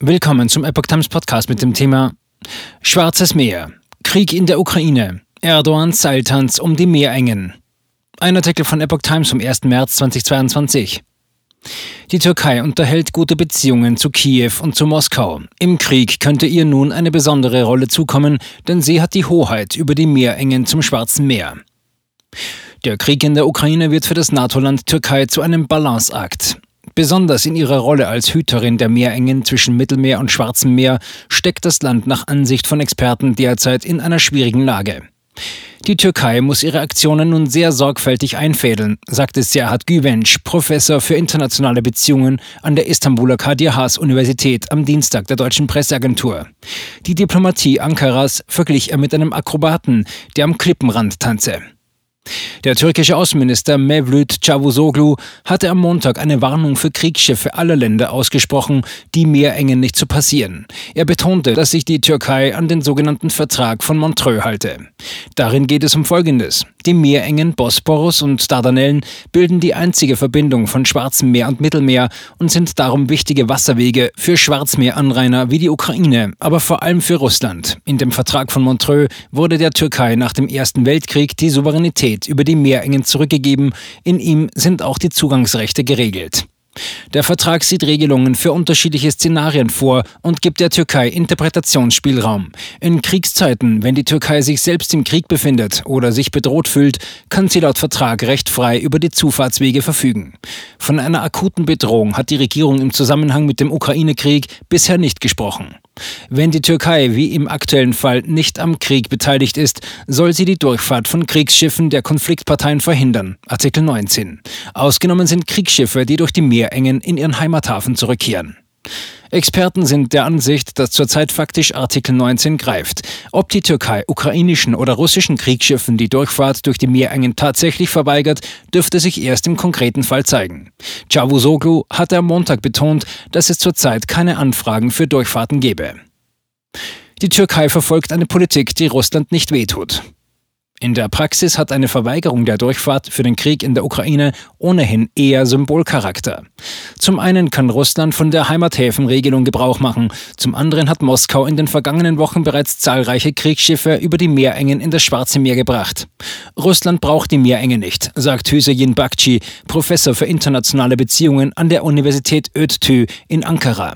Willkommen zum Epoch Times Podcast mit dem Thema Schwarzes Meer, Krieg in der Ukraine, Erdogans Seiltanz um die Meerengen. Ein Artikel von Epoch Times vom 1. März 2022. Die Türkei unterhält gute Beziehungen zu Kiew und zu Moskau. Im Krieg könnte ihr nun eine besondere Rolle zukommen, denn sie hat die Hoheit über die Meerengen zum Schwarzen Meer. Der Krieg in der Ukraine wird für das NATO-Land Türkei zu einem Balanceakt. Besonders in ihrer Rolle als Hüterin der Meerengen zwischen Mittelmeer und Schwarzem Meer steckt das Land nach Ansicht von Experten derzeit in einer schwierigen Lage. Die Türkei muss ihre Aktionen nun sehr sorgfältig einfädeln, sagte Serhat Güvenç, Professor für internationale Beziehungen an der Istanbuler Kadir Has Universität am Dienstag der deutschen Presseagentur. Die Diplomatie Ankaras verglich er mit einem Akrobaten, der am Klippenrand tanze. Der türkische Außenminister Mevlüt Cavusoglu hatte am Montag eine Warnung für Kriegsschiffe aller Länder ausgesprochen, die Meerengen nicht zu passieren. Er betonte, dass sich die Türkei an den sogenannten Vertrag von Montreux halte. Darin geht es um Folgendes. Die Meerengen Bosporus und Dardanellen bilden die einzige Verbindung von Schwarzem Meer und Mittelmeer und sind darum wichtige Wasserwege für Schwarzmeeranrainer wie die Ukraine, aber vor allem für Russland. In dem Vertrag von Montreux wurde der Türkei nach dem Ersten Weltkrieg die Souveränität über die Meerengen zurückgegeben. In ihm sind auch die Zugangsrechte geregelt. Der Vertrag sieht Regelungen für unterschiedliche Szenarien vor und gibt der Türkei Interpretationsspielraum. In Kriegszeiten, wenn die Türkei sich selbst im Krieg befindet oder sich bedroht fühlt, kann sie laut Vertrag recht frei über die Zufahrtswege verfügen. Von einer akuten Bedrohung hat die Regierung im Zusammenhang mit dem Ukraine-Krieg bisher nicht gesprochen. Wenn die Türkei wie im aktuellen Fall nicht am Krieg beteiligt ist, soll sie die Durchfahrt von Kriegsschiffen der Konfliktparteien verhindern. Artikel 19. Ausgenommen sind Kriegsschiffe, die durch die Meerengen in ihren Heimathafen zurückkehren. Experten sind der Ansicht, dass zurzeit faktisch Artikel 19 greift. Ob die Türkei ukrainischen oder russischen Kriegsschiffen die Durchfahrt durch die Meerengen tatsächlich verweigert, dürfte sich erst im konkreten Fall zeigen. Cavusoglu hatte am Montag betont, dass es zurzeit keine Anfragen für Durchfahrten gebe. Die Türkei verfolgt eine Politik, die Russland nicht wehtut. In der Praxis hat eine Verweigerung der Durchfahrt für den Krieg in der Ukraine ohnehin eher Symbolcharakter. Zum einen kann Russland von der Heimathäfenregelung Gebrauch machen, zum anderen hat Moskau in den vergangenen Wochen bereits zahlreiche Kriegsschiffe über die Meerengen in das Schwarze Meer gebracht. Russland braucht die Meerenge nicht, sagt Hüseyin Bakci, Professor für internationale Beziehungen an der Universität Ötü in Ankara.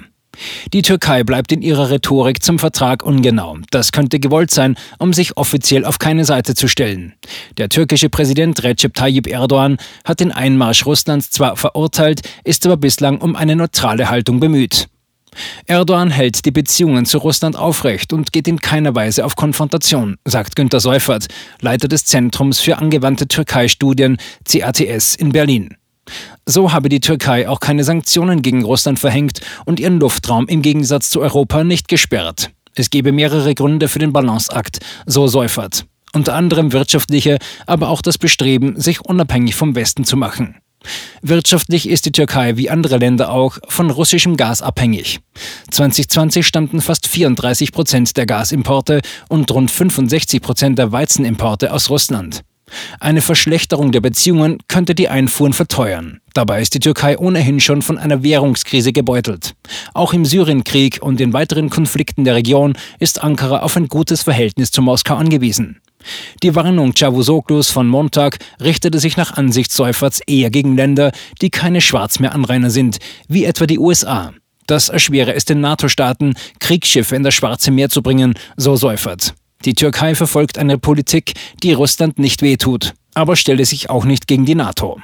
Die Türkei bleibt in ihrer Rhetorik zum Vertrag ungenau. Das könnte gewollt sein, um sich offiziell auf keine Seite zu stellen. Der türkische Präsident Recep Tayyip Erdogan hat den Einmarsch Russlands zwar verurteilt, ist aber bislang um eine neutrale Haltung bemüht. Erdogan hält die Beziehungen zu Russland aufrecht und geht in keiner Weise auf Konfrontation, sagt Günter Seufert, Leiter des Zentrums für angewandte Türkei-Studien CATS in Berlin. So habe die Türkei auch keine Sanktionen gegen Russland verhängt und ihren Luftraum im Gegensatz zu Europa nicht gesperrt. Es gebe mehrere Gründe für den Balanceakt, so Seufert. Unter anderem wirtschaftliche, aber auch das Bestreben, sich unabhängig vom Westen zu machen. Wirtschaftlich ist die Türkei wie andere Länder auch von russischem Gas abhängig. 2020 stammten fast 34 Prozent der Gasimporte und rund 65 Prozent der Weizenimporte aus Russland. Eine Verschlechterung der Beziehungen könnte die Einfuhren verteuern. Dabei ist die Türkei ohnehin schon von einer Währungskrise gebeutelt. Auch im Syrienkrieg und in weiteren Konflikten der Region ist Ankara auf ein gutes Verhältnis zu Moskau angewiesen. Die Warnung Cavusoglu's von Montag richtete sich nach Ansicht Seuferts eher gegen Länder, die keine Schwarzmeeranrainer sind, wie etwa die USA. Das erschwere es den NATO-Staaten, Kriegsschiffe in das Schwarze Meer zu bringen, so Seufert. Die Türkei verfolgt eine Politik, die Russland nicht wehtut, aber stelle sich auch nicht gegen die NATO.